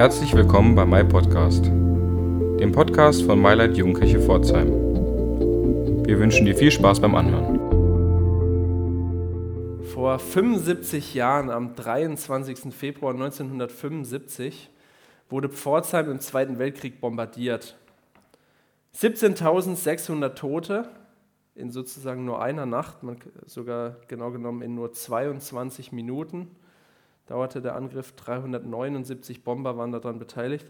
Herzlich willkommen bei My Podcast, dem Podcast von MyLight Jugendkirche Pforzheim. Wir wünschen dir viel Spaß beim Anhören. Vor 75 Jahren, am 23. Februar 1975, wurde Pforzheim im Zweiten Weltkrieg bombardiert. 17.600 Tote in sozusagen nur einer Nacht, sogar genau genommen in nur 22 Minuten dauerte der Angriff. 379 Bomber waren daran beteiligt.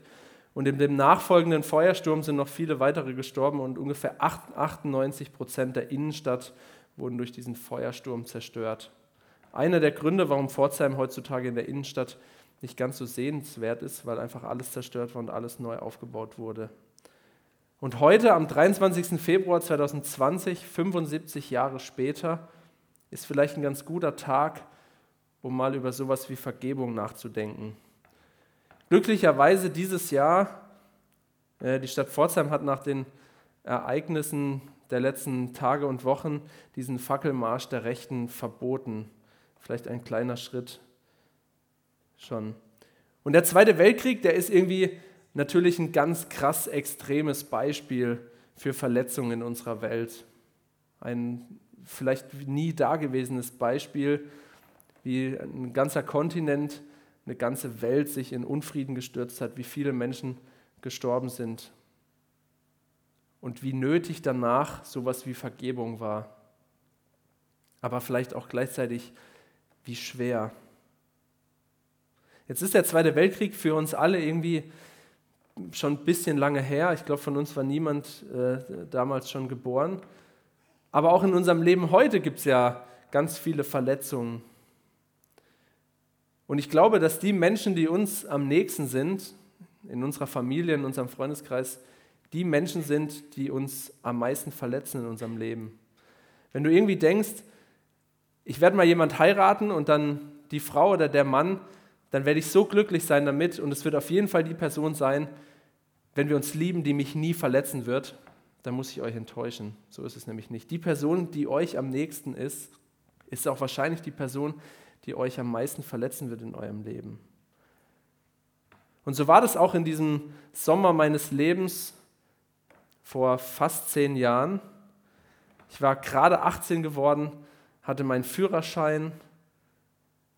Und in dem nachfolgenden Feuersturm sind noch viele weitere gestorben und ungefähr 98 Prozent der Innenstadt wurden durch diesen Feuersturm zerstört. Einer der Gründe, warum Pforzheim heutzutage in der Innenstadt nicht ganz so sehenswert ist, weil einfach alles zerstört war und alles neu aufgebaut wurde. Und heute, am 23. Februar 2020, 75 Jahre später, ist vielleicht ein ganz guter Tag, um mal über sowas wie Vergebung nachzudenken. Glücklicherweise dieses Jahr, äh, die Stadt Pforzheim hat nach den Ereignissen der letzten Tage und Wochen diesen Fackelmarsch der Rechten verboten. Vielleicht ein kleiner Schritt schon. Und der Zweite Weltkrieg, der ist irgendwie natürlich ein ganz krass extremes Beispiel für Verletzungen in unserer Welt. Ein vielleicht nie dagewesenes Beispiel wie ein ganzer Kontinent, eine ganze Welt sich in Unfrieden gestürzt hat, wie viele Menschen gestorben sind und wie nötig danach sowas wie Vergebung war. Aber vielleicht auch gleichzeitig wie schwer. Jetzt ist der Zweite Weltkrieg für uns alle irgendwie schon ein bisschen lange her. Ich glaube, von uns war niemand äh, damals schon geboren. Aber auch in unserem Leben heute gibt es ja ganz viele Verletzungen, und ich glaube, dass die Menschen, die uns am nächsten sind, in unserer Familie, in unserem Freundeskreis, die Menschen sind, die uns am meisten verletzen in unserem Leben. Wenn du irgendwie denkst, ich werde mal jemand heiraten und dann die Frau oder der Mann, dann werde ich so glücklich sein damit und es wird auf jeden Fall die Person sein, wenn wir uns lieben, die mich nie verletzen wird, dann muss ich euch enttäuschen. So ist es nämlich nicht. Die Person, die euch am nächsten ist, ist auch wahrscheinlich die Person, die euch am meisten verletzen wird in eurem Leben. Und so war das auch in diesem Sommer meines Lebens vor fast zehn Jahren. Ich war gerade 18 geworden, hatte meinen Führerschein.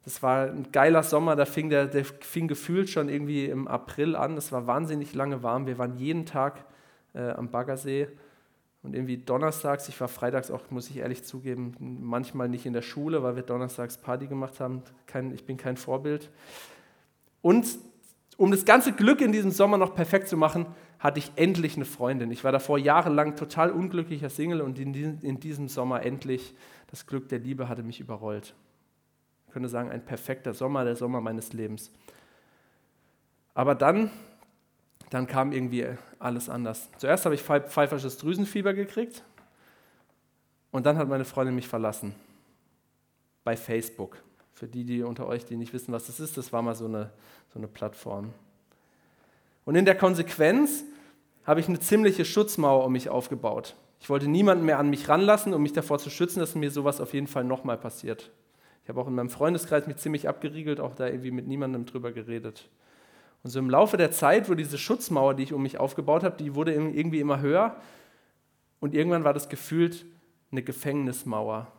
Das war ein geiler Sommer, da fing der, der fing gefühlt schon irgendwie im April an. Es war wahnsinnig lange warm. Wir waren jeden Tag äh, am Baggersee und irgendwie donnerstags, ich war freitags auch, muss ich ehrlich zugeben, manchmal nicht in der Schule, weil wir donnerstags Party gemacht haben. Kein, ich bin kein Vorbild. Und um das ganze Glück in diesem Sommer noch perfekt zu machen, hatte ich endlich eine Freundin. Ich war davor jahrelang total unglücklicher Single und in, in diesem Sommer endlich das Glück der Liebe hatte mich überrollt. Ich könnte sagen, ein perfekter Sommer, der Sommer meines Lebens. Aber dann dann kam irgendwie alles anders. Zuerst habe ich pfeifersches Drüsenfieber gekriegt und dann hat meine Freundin mich verlassen. Bei Facebook. Für die, die unter euch, die nicht wissen, was das ist, das war mal so eine, so eine Plattform. Und in der Konsequenz habe ich eine ziemliche Schutzmauer um mich aufgebaut. Ich wollte niemanden mehr an mich ranlassen, um mich davor zu schützen, dass mir sowas auf jeden Fall nochmal passiert. Ich habe auch in meinem Freundeskreis mich ziemlich abgeriegelt, auch da irgendwie mit niemandem drüber geredet. Und so im Laufe der Zeit wurde diese Schutzmauer, die ich um mich aufgebaut habe, die wurde irgendwie immer höher. Und irgendwann war das gefühlt eine Gefängnismauer.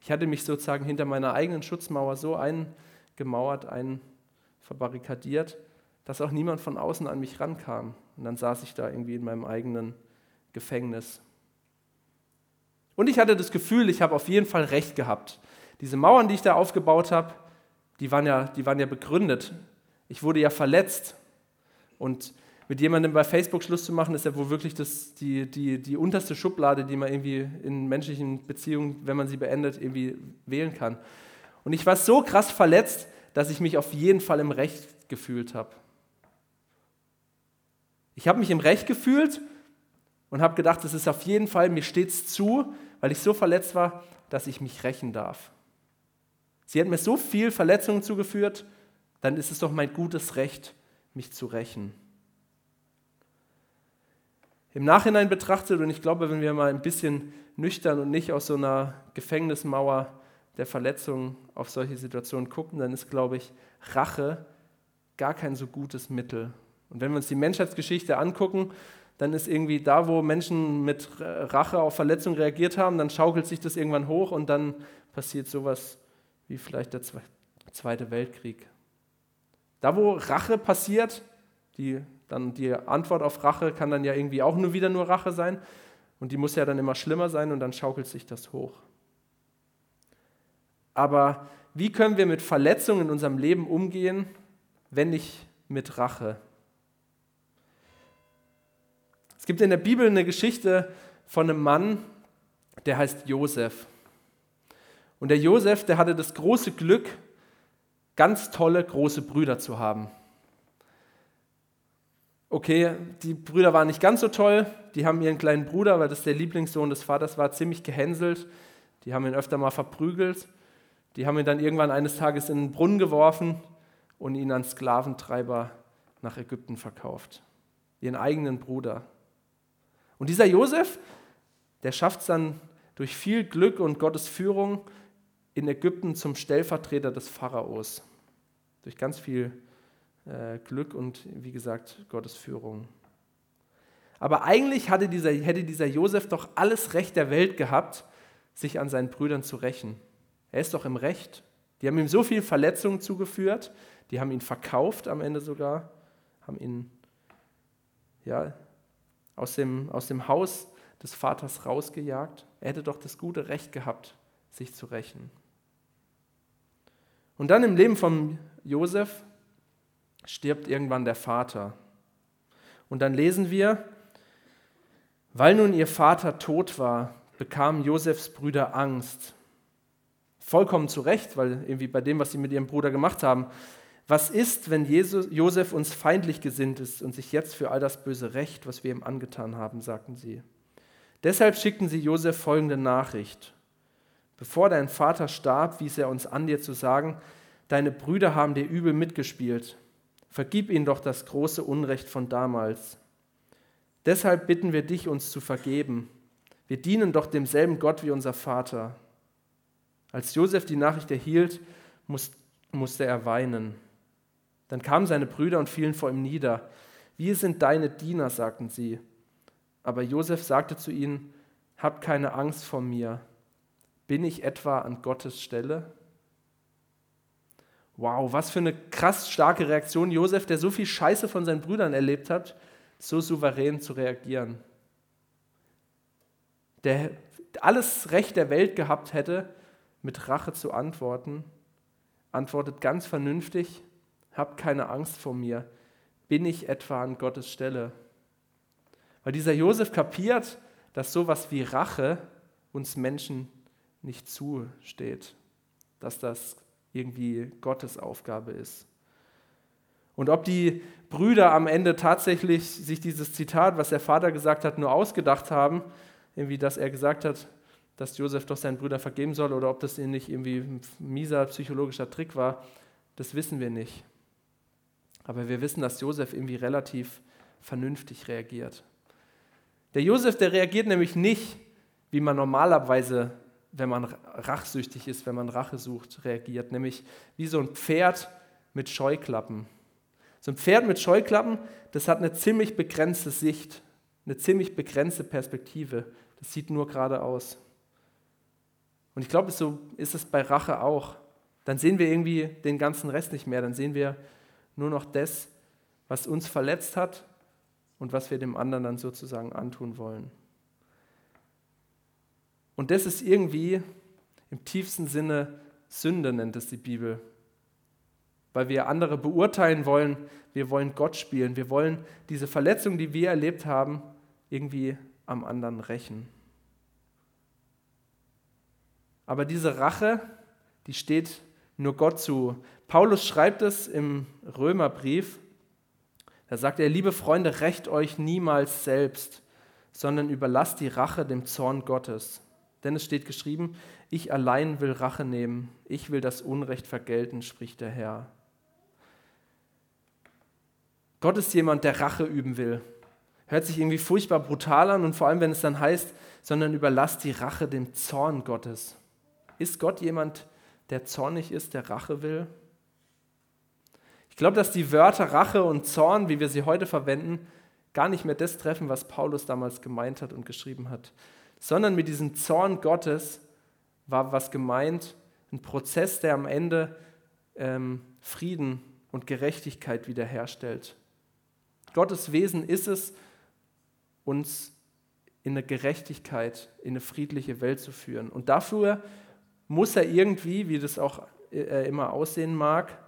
Ich hatte mich sozusagen hinter meiner eigenen Schutzmauer so eingemauert, einverbarrikadiert, dass auch niemand von außen an mich rankam. Und dann saß ich da irgendwie in meinem eigenen Gefängnis. Und ich hatte das Gefühl, ich habe auf jeden Fall recht gehabt. Diese Mauern, die ich da aufgebaut habe, die waren ja, die waren ja begründet. Ich wurde ja verletzt. Und mit jemandem bei Facebook Schluss zu machen, ist ja wohl wirklich das, die, die, die unterste Schublade, die man irgendwie in menschlichen Beziehungen, wenn man sie beendet, irgendwie wählen kann. Und ich war so krass verletzt, dass ich mich auf jeden Fall im Recht gefühlt habe. Ich habe mich im Recht gefühlt und habe gedacht, es ist auf jeden Fall, mir steht es zu, weil ich so verletzt war, dass ich mich rächen darf. Sie hat mir so viel Verletzungen zugeführt, dann ist es doch mein gutes Recht, mich zu rächen. Im Nachhinein betrachtet, und ich glaube, wenn wir mal ein bisschen nüchtern und nicht aus so einer Gefängnismauer der Verletzung auf solche Situationen gucken, dann ist, glaube ich, Rache gar kein so gutes Mittel. Und wenn wir uns die Menschheitsgeschichte angucken, dann ist irgendwie da, wo Menschen mit Rache auf Verletzungen reagiert haben, dann schaukelt sich das irgendwann hoch und dann passiert sowas wie vielleicht der Zweite Weltkrieg. Da, wo Rache passiert, die, dann die Antwort auf Rache kann dann ja irgendwie auch nur wieder nur Rache sein und die muss ja dann immer schlimmer sein und dann schaukelt sich das hoch. Aber wie können wir mit Verletzungen in unserem Leben umgehen, wenn nicht mit Rache? Es gibt in der Bibel eine Geschichte von einem Mann, der heißt Josef. Und der Josef, der hatte das große Glück, ganz tolle große Brüder zu haben. Okay, die Brüder waren nicht ganz so toll, die haben ihren kleinen Bruder, weil das der Lieblingssohn des Vaters war, ziemlich gehänselt. Die haben ihn öfter mal verprügelt. Die haben ihn dann irgendwann eines Tages in den Brunnen geworfen und ihn an Sklaventreiber nach Ägypten verkauft. Ihren eigenen Bruder. Und dieser Josef, der schafft es dann durch viel Glück und Gottes Führung in Ägypten zum Stellvertreter des Pharaos. Durch ganz viel äh, Glück und, wie gesagt, Gottes Führung. Aber eigentlich hatte dieser, hätte dieser Josef doch alles Recht der Welt gehabt, sich an seinen Brüdern zu rächen. Er ist doch im Recht. Die haben ihm so viel Verletzungen zugeführt, die haben ihn verkauft am Ende sogar, haben ihn ja, aus dem, aus dem Haus des Vaters rausgejagt. Er hätte doch das gute Recht gehabt, sich zu rächen. Und dann im Leben von Josef stirbt irgendwann der Vater. Und dann lesen wir, weil nun ihr Vater tot war, bekamen Josefs Brüder Angst. Vollkommen zu Recht, weil irgendwie bei dem, was sie mit ihrem Bruder gemacht haben, was ist, wenn Jesus, Josef uns feindlich gesinnt ist und sich jetzt für all das Böse rächt, was wir ihm angetan haben, sagten sie. Deshalb schickten sie Josef folgende Nachricht. Bevor dein Vater starb, wies er uns an, dir zu sagen, deine Brüder haben dir übel mitgespielt. Vergib ihnen doch das große Unrecht von damals. Deshalb bitten wir dich, uns zu vergeben. Wir dienen doch demselben Gott wie unser Vater. Als Josef die Nachricht erhielt, musste er weinen. Dann kamen seine Brüder und fielen vor ihm nieder. Wir sind deine Diener, sagten sie. Aber Josef sagte zu ihnen, Habt keine Angst vor mir. Bin ich etwa an Gottes Stelle? Wow, was für eine krass starke Reaktion Josef, der so viel Scheiße von seinen Brüdern erlebt hat, so souverän zu reagieren. Der alles Recht der Welt gehabt hätte, mit Rache zu antworten, antwortet ganz vernünftig hab keine Angst vor mir. Bin ich etwa an Gottes Stelle? Weil dieser Josef kapiert, dass sowas wie Rache uns Menschen nicht zusteht, dass das irgendwie Gottes Aufgabe ist. Und ob die Brüder am Ende tatsächlich sich dieses Zitat, was der Vater gesagt hat, nur ausgedacht haben, irgendwie, dass er gesagt hat, dass Josef doch seinen Brüdern vergeben soll, oder ob das nicht irgendwie ein mieser psychologischer Trick war, das wissen wir nicht. Aber wir wissen, dass Josef irgendwie relativ vernünftig reagiert. Der Josef, der reagiert nämlich nicht, wie man normalerweise, wenn man rachsüchtig ist, wenn man Rache sucht, reagiert, nämlich wie so ein Pferd mit Scheuklappen. So ein Pferd mit Scheuklappen, das hat eine ziemlich begrenzte Sicht, eine ziemlich begrenzte Perspektive. Das sieht nur geradeaus. Und ich glaube, so ist es bei Rache auch. Dann sehen wir irgendwie den ganzen Rest nicht mehr. Dann sehen wir nur noch das, was uns verletzt hat und was wir dem anderen dann sozusagen antun wollen. Und das ist irgendwie im tiefsten Sinne Sünde, nennt es die Bibel. Weil wir andere beurteilen wollen, wir wollen Gott spielen, wir wollen diese Verletzung, die wir erlebt haben, irgendwie am anderen rächen. Aber diese Rache, die steht nur Gott zu. Paulus schreibt es im Römerbrief. Da sagt er, liebe Freunde, rächt euch niemals selbst, sondern überlasst die Rache dem Zorn Gottes. Denn es steht geschrieben, ich allein will Rache nehmen, ich will das Unrecht vergelten, spricht der Herr. Gott ist jemand, der Rache üben will. Hört sich irgendwie furchtbar brutal an und vor allem, wenn es dann heißt, sondern überlasst die Rache dem Zorn Gottes. Ist Gott jemand, der zornig ist, der Rache will? Ich glaube, dass die Wörter Rache und Zorn, wie wir sie heute verwenden, gar nicht mehr das treffen, was Paulus damals gemeint hat und geschrieben hat, sondern mit diesem Zorn Gottes war was gemeint, ein Prozess, der am Ende ähm, Frieden und Gerechtigkeit wiederherstellt. Gottes Wesen ist es, uns in eine Gerechtigkeit, in eine friedliche Welt zu führen. Und dafür muss er irgendwie, wie das auch äh, immer aussehen mag,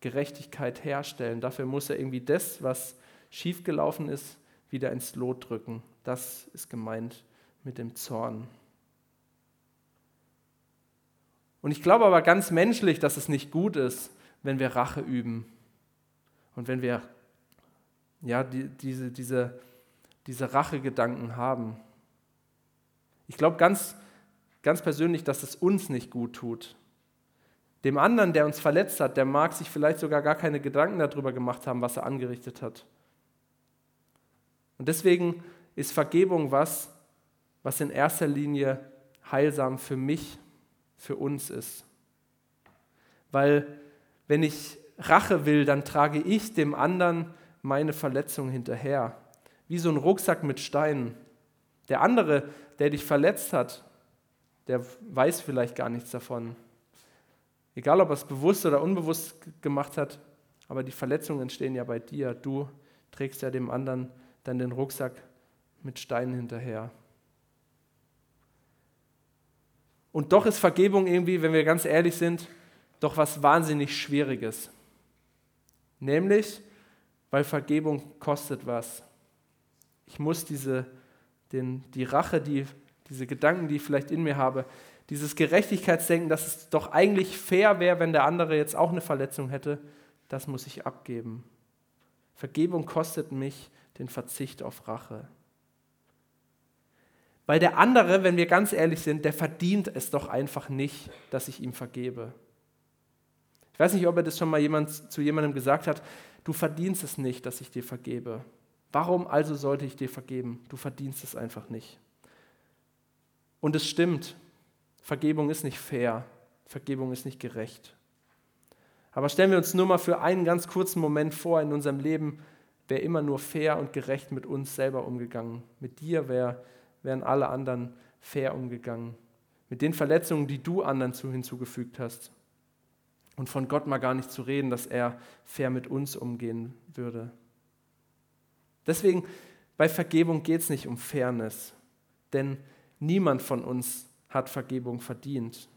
Gerechtigkeit herstellen. Dafür muss er irgendwie das, was schiefgelaufen ist, wieder ins Lot drücken. Das ist gemeint mit dem Zorn. Und ich glaube aber ganz menschlich, dass es nicht gut ist, wenn wir Rache üben und wenn wir ja, die, diese, diese, diese Rachegedanken haben. Ich glaube ganz, ganz persönlich, dass es uns nicht gut tut. Dem anderen, der uns verletzt hat, der mag sich vielleicht sogar gar keine Gedanken darüber gemacht haben, was er angerichtet hat. Und deswegen ist Vergebung was, was in erster Linie heilsam für mich, für uns ist. Weil wenn ich Rache will, dann trage ich dem anderen meine Verletzung hinterher. Wie so ein Rucksack mit Steinen. Der andere, der dich verletzt hat, der weiß vielleicht gar nichts davon. Egal, ob er es bewusst oder unbewusst gemacht hat, aber die Verletzungen entstehen ja bei dir. Du trägst ja dem anderen dann den Rucksack mit Steinen hinterher. Und doch ist Vergebung irgendwie, wenn wir ganz ehrlich sind, doch was wahnsinnig Schwieriges. Nämlich, weil Vergebung kostet was. Ich muss diese, den, die Rache, die, diese Gedanken, die ich vielleicht in mir habe, dieses Gerechtigkeitsdenken, dass es doch eigentlich fair wäre, wenn der andere jetzt auch eine Verletzung hätte, das muss ich abgeben. Vergebung kostet mich den Verzicht auf Rache. Weil der andere, wenn wir ganz ehrlich sind, der verdient es doch einfach nicht, dass ich ihm vergebe. Ich weiß nicht, ob er das schon mal jemand, zu jemandem gesagt hat, du verdienst es nicht, dass ich dir vergebe. Warum also sollte ich dir vergeben? Du verdienst es einfach nicht. Und es stimmt, Vergebung ist nicht fair, Vergebung ist nicht gerecht. Aber stellen wir uns nur mal für einen ganz kurzen Moment vor in unserem Leben, wäre immer nur fair und gerecht mit uns selber umgegangen. Mit dir wär, wären alle anderen fair umgegangen. Mit den Verletzungen, die du anderen hinzugefügt hast. Und von Gott mal gar nicht zu reden, dass er fair mit uns umgehen würde. Deswegen, bei Vergebung geht es nicht um Fairness, denn niemand von uns hat Vergebung verdient.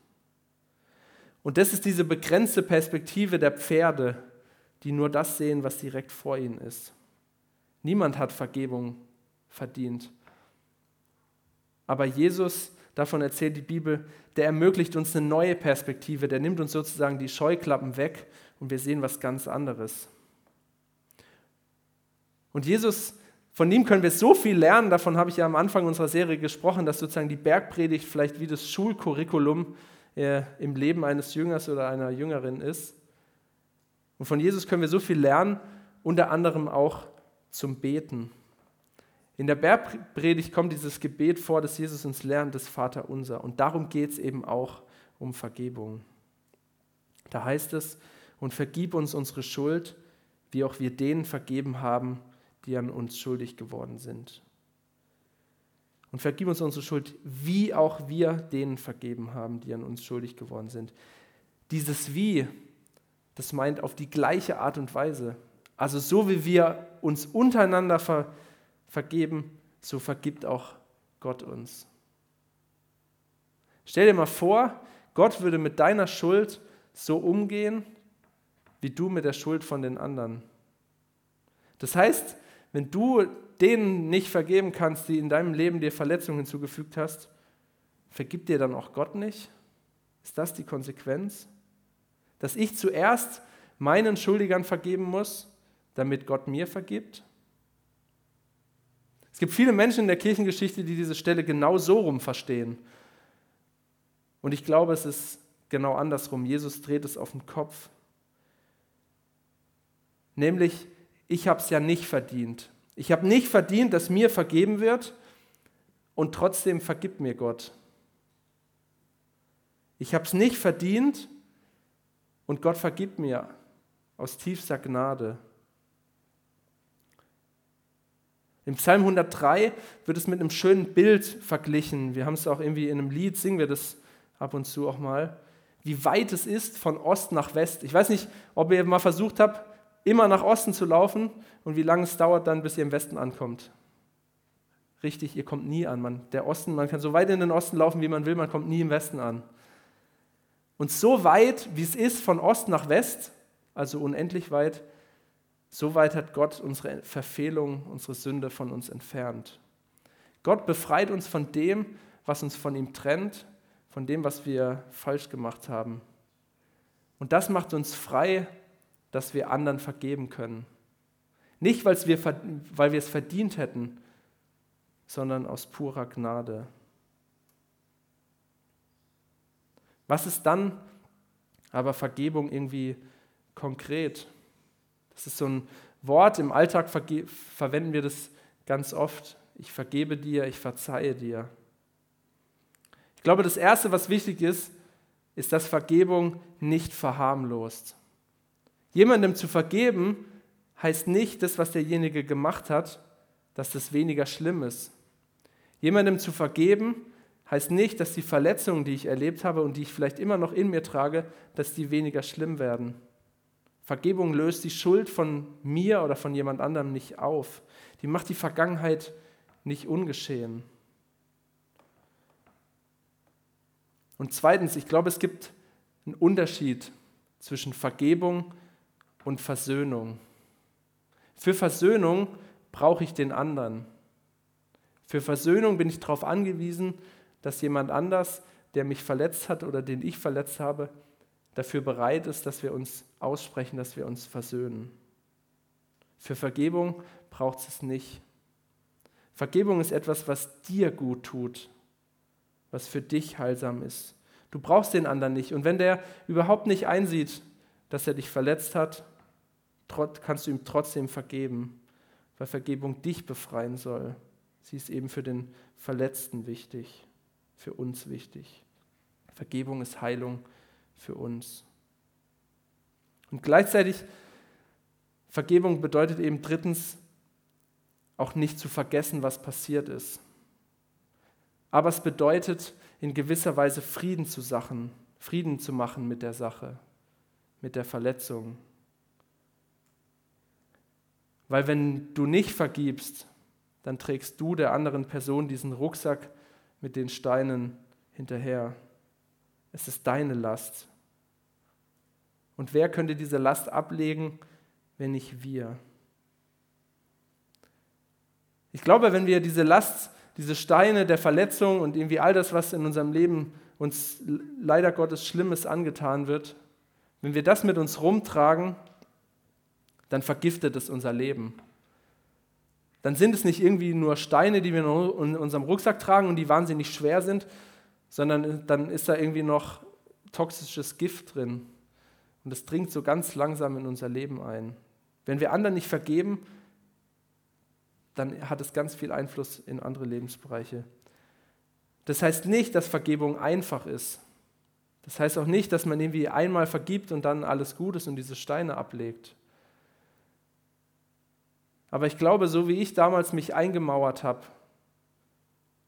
Und das ist diese begrenzte Perspektive der Pferde, die nur das sehen, was direkt vor ihnen ist. Niemand hat Vergebung verdient. Aber Jesus, davon erzählt die Bibel, der ermöglicht uns eine neue Perspektive, der nimmt uns sozusagen die Scheuklappen weg und wir sehen was ganz anderes. Und Jesus, von ihm können wir so viel lernen, davon habe ich ja am Anfang unserer Serie gesprochen, dass sozusagen die Bergpredigt vielleicht wie das Schulcurriculum äh, im Leben eines Jüngers oder einer Jüngerin ist. Und von Jesus können wir so viel lernen, unter anderem auch zum Beten. In der Bergpredigt kommt dieses Gebet vor, das Jesus uns lernt, das Vater unser. Und darum geht es eben auch um Vergebung. Da heißt es, und vergib uns unsere Schuld, wie auch wir denen vergeben haben, die an uns schuldig geworden sind. Und vergib uns unsere Schuld, wie auch wir denen vergeben haben, die an uns schuldig geworden sind. Dieses Wie, das meint auf die gleiche Art und Weise. Also so wie wir uns untereinander ver vergeben, so vergibt auch Gott uns. Stell dir mal vor, Gott würde mit deiner Schuld so umgehen, wie du mit der Schuld von den anderen. Das heißt, wenn du denen nicht vergeben kannst, die in deinem Leben dir Verletzungen hinzugefügt hast, vergibt dir dann auch Gott nicht? Ist das die Konsequenz? Dass ich zuerst meinen Schuldigern vergeben muss, damit Gott mir vergibt? Es gibt viele Menschen in der Kirchengeschichte, die diese Stelle genau so rum verstehen. Und ich glaube, es ist genau andersrum. Jesus dreht es auf den Kopf. Nämlich, ich habe es ja nicht verdient. Ich habe nicht verdient, dass mir vergeben wird und trotzdem vergibt mir Gott. Ich habe es nicht verdient und Gott vergibt mir. aus tiefster Gnade. Im Psalm 103 wird es mit einem schönen Bild verglichen. Wir haben es auch irgendwie in einem Lied, singen wir das ab und zu auch mal, wie weit es ist von Ost nach West. Ich weiß nicht, ob ihr mal versucht habt, immer nach Osten zu laufen und wie lange es dauert dann, bis ihr im Westen ankommt. Richtig, ihr kommt nie an. Man, der Osten, man kann so weit in den Osten laufen, wie man will, man kommt nie im Westen an. Und so weit, wie es ist von Ost nach West, also unendlich weit, so weit hat Gott unsere Verfehlung, unsere Sünde von uns entfernt. Gott befreit uns von dem, was uns von ihm trennt, von dem, was wir falsch gemacht haben. Und das macht uns frei, dass wir anderen vergeben können. Nicht, weil wir es verdient hätten, sondern aus purer Gnade. Was ist dann aber Vergebung irgendwie konkret? Das ist so ein Wort, im Alltag verwenden wir das ganz oft. Ich vergebe dir, ich verzeihe dir. Ich glaube, das Erste, was wichtig ist, ist, dass Vergebung nicht verharmlost. Jemandem zu vergeben heißt nicht, das, was derjenige gemacht hat, dass das weniger schlimm ist. Jemandem zu vergeben heißt nicht, dass die Verletzungen, die ich erlebt habe und die ich vielleicht immer noch in mir trage, dass die weniger schlimm werden. Vergebung löst die Schuld von mir oder von jemand anderem nicht auf. Die macht die Vergangenheit nicht ungeschehen. Und zweitens, ich glaube, es gibt einen Unterschied zwischen Vergebung und Versöhnung. Für Versöhnung brauche ich den anderen. Für Versöhnung bin ich darauf angewiesen, dass jemand anders, der mich verletzt hat oder den ich verletzt habe, dafür bereit ist, dass wir uns aussprechen, dass wir uns versöhnen. Für Vergebung braucht es nicht. Vergebung ist etwas, was dir gut tut, was für dich heilsam ist. Du brauchst den anderen nicht. Und wenn der überhaupt nicht einsieht, dass er dich verletzt hat, kannst du ihm trotzdem vergeben, weil Vergebung dich befreien soll. Sie ist eben für den Verletzten wichtig, für uns wichtig. Vergebung ist Heilung für uns. Und gleichzeitig, Vergebung bedeutet eben drittens, auch nicht zu vergessen, was passiert ist. Aber es bedeutet in gewisser Weise Frieden zu Sachen, Frieden zu machen mit der Sache, mit der Verletzung. Weil wenn du nicht vergibst, dann trägst du der anderen Person diesen Rucksack mit den Steinen hinterher. Es ist deine Last. Und wer könnte diese Last ablegen, wenn nicht wir? Ich glaube, wenn wir diese Last, diese Steine der Verletzung und irgendwie all das, was in unserem Leben uns leider Gottes Schlimmes angetan wird, wenn wir das mit uns rumtragen, dann vergiftet es unser Leben. Dann sind es nicht irgendwie nur Steine, die wir in unserem Rucksack tragen und die wahnsinnig schwer sind, sondern dann ist da irgendwie noch toxisches Gift drin. Und es dringt so ganz langsam in unser Leben ein. Wenn wir anderen nicht vergeben, dann hat es ganz viel Einfluss in andere Lebensbereiche. Das heißt nicht, dass Vergebung einfach ist. Das heißt auch nicht, dass man irgendwie einmal vergibt und dann alles gut ist und diese Steine ablegt. Aber ich glaube, so wie ich damals mich eingemauert habe,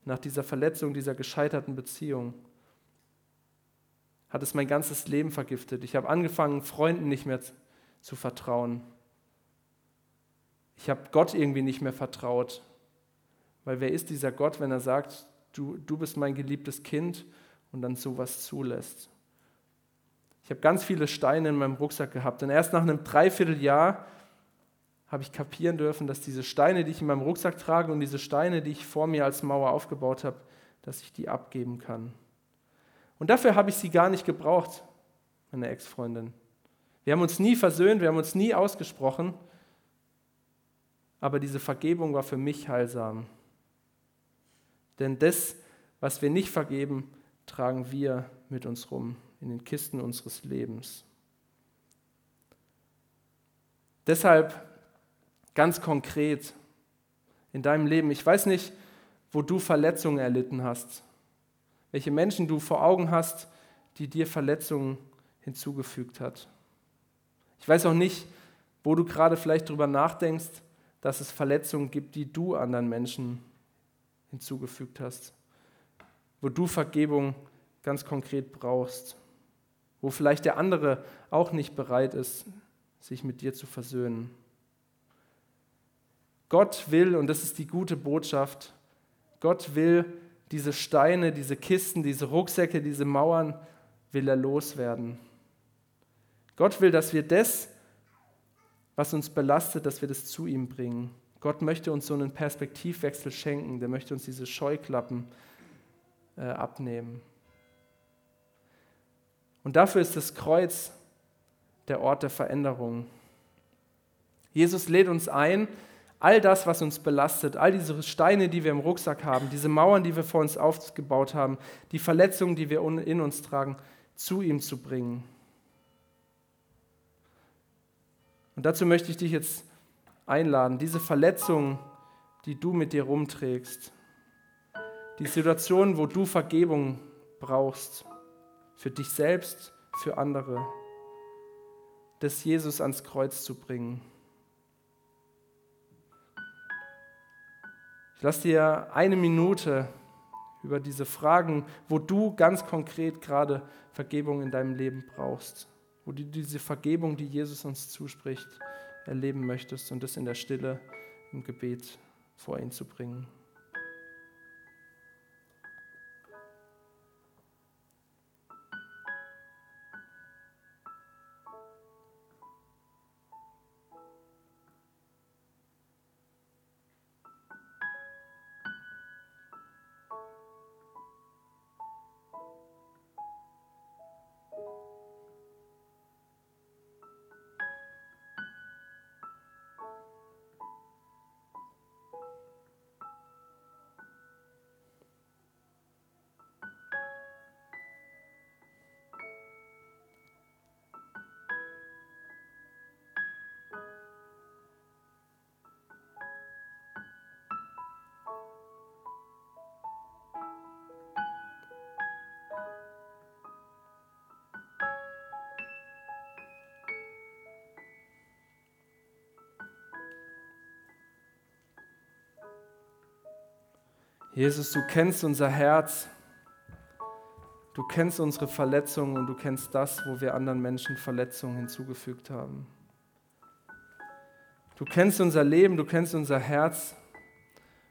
nach dieser Verletzung, dieser gescheiterten Beziehung, hat es mein ganzes Leben vergiftet. Ich habe angefangen, Freunden nicht mehr zu vertrauen. Ich habe Gott irgendwie nicht mehr vertraut. Weil wer ist dieser Gott, wenn er sagt, du, du bist mein geliebtes Kind und dann sowas zulässt? Ich habe ganz viele Steine in meinem Rucksack gehabt. Und erst nach einem Dreivierteljahr habe ich kapieren dürfen, dass diese Steine, die ich in meinem Rucksack trage und diese Steine, die ich vor mir als Mauer aufgebaut habe, dass ich die abgeben kann. Und dafür habe ich sie gar nicht gebraucht, meine Ex-Freundin. Wir haben uns nie versöhnt, wir haben uns nie ausgesprochen, aber diese Vergebung war für mich heilsam. Denn das, was wir nicht vergeben, tragen wir mit uns rum in den Kisten unseres Lebens. Deshalb Ganz konkret in deinem Leben. Ich weiß nicht, wo du Verletzungen erlitten hast, welche Menschen du vor Augen hast, die dir Verletzungen hinzugefügt hat. Ich weiß auch nicht, wo du gerade vielleicht darüber nachdenkst, dass es Verletzungen gibt, die du anderen Menschen hinzugefügt hast, wo du Vergebung ganz konkret brauchst, wo vielleicht der andere auch nicht bereit ist, sich mit dir zu versöhnen. Gott will, und das ist die gute Botschaft, Gott will diese Steine, diese Kisten, diese Rucksäcke, diese Mauern, will er loswerden. Gott will, dass wir das, was uns belastet, dass wir das zu ihm bringen. Gott möchte uns so einen Perspektivwechsel schenken, der möchte uns diese Scheuklappen äh, abnehmen. Und dafür ist das Kreuz der Ort der Veränderung. Jesus lädt uns ein, all das, was uns belastet, all diese Steine, die wir im Rucksack haben, diese Mauern, die wir vor uns aufgebaut haben, die Verletzungen, die wir in uns tragen, zu ihm zu bringen. Und dazu möchte ich dich jetzt einladen, diese Verletzungen, die du mit dir rumträgst, die Situation, wo du Vergebung brauchst, für dich selbst, für andere, das Jesus ans Kreuz zu bringen. Ich lasse dir eine Minute über diese Fragen, wo du ganz konkret gerade Vergebung in deinem Leben brauchst, wo du diese Vergebung, die Jesus uns zuspricht, erleben möchtest und das in der Stille im Gebet vor ihn zu bringen. Jesus, du kennst unser Herz, du kennst unsere Verletzungen und du kennst das, wo wir anderen Menschen Verletzungen hinzugefügt haben. Du kennst unser Leben, du kennst unser Herz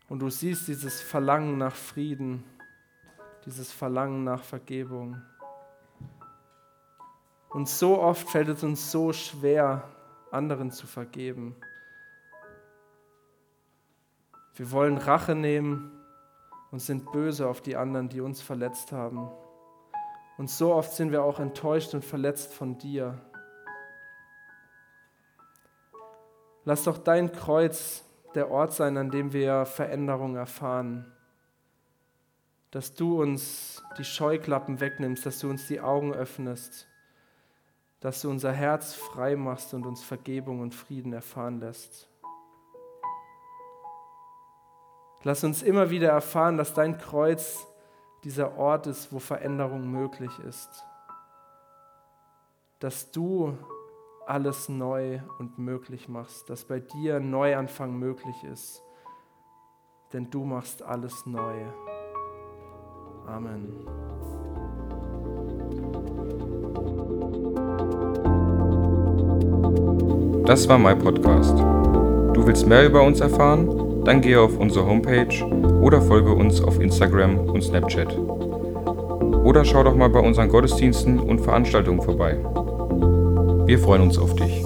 und du siehst dieses Verlangen nach Frieden, dieses Verlangen nach Vergebung. Und so oft fällt es uns so schwer, anderen zu vergeben. Wir wollen Rache nehmen und sind böse auf die anderen, die uns verletzt haben. Und so oft sind wir auch enttäuscht und verletzt von dir. Lass doch dein Kreuz der Ort sein, an dem wir Veränderung erfahren. Dass du uns die Scheuklappen wegnimmst, dass du uns die Augen öffnest, dass du unser Herz frei machst und uns Vergebung und Frieden erfahren lässt. Lass uns immer wieder erfahren, dass dein Kreuz dieser Ort ist, wo Veränderung möglich ist. Dass du alles neu und möglich machst, dass bei dir Neuanfang möglich ist. Denn du machst alles neu. Amen. Das war mein Podcast. Du willst mehr über uns erfahren? Dann gehe auf unsere Homepage oder folge uns auf Instagram und Snapchat. Oder schau doch mal bei unseren Gottesdiensten und Veranstaltungen vorbei. Wir freuen uns auf dich.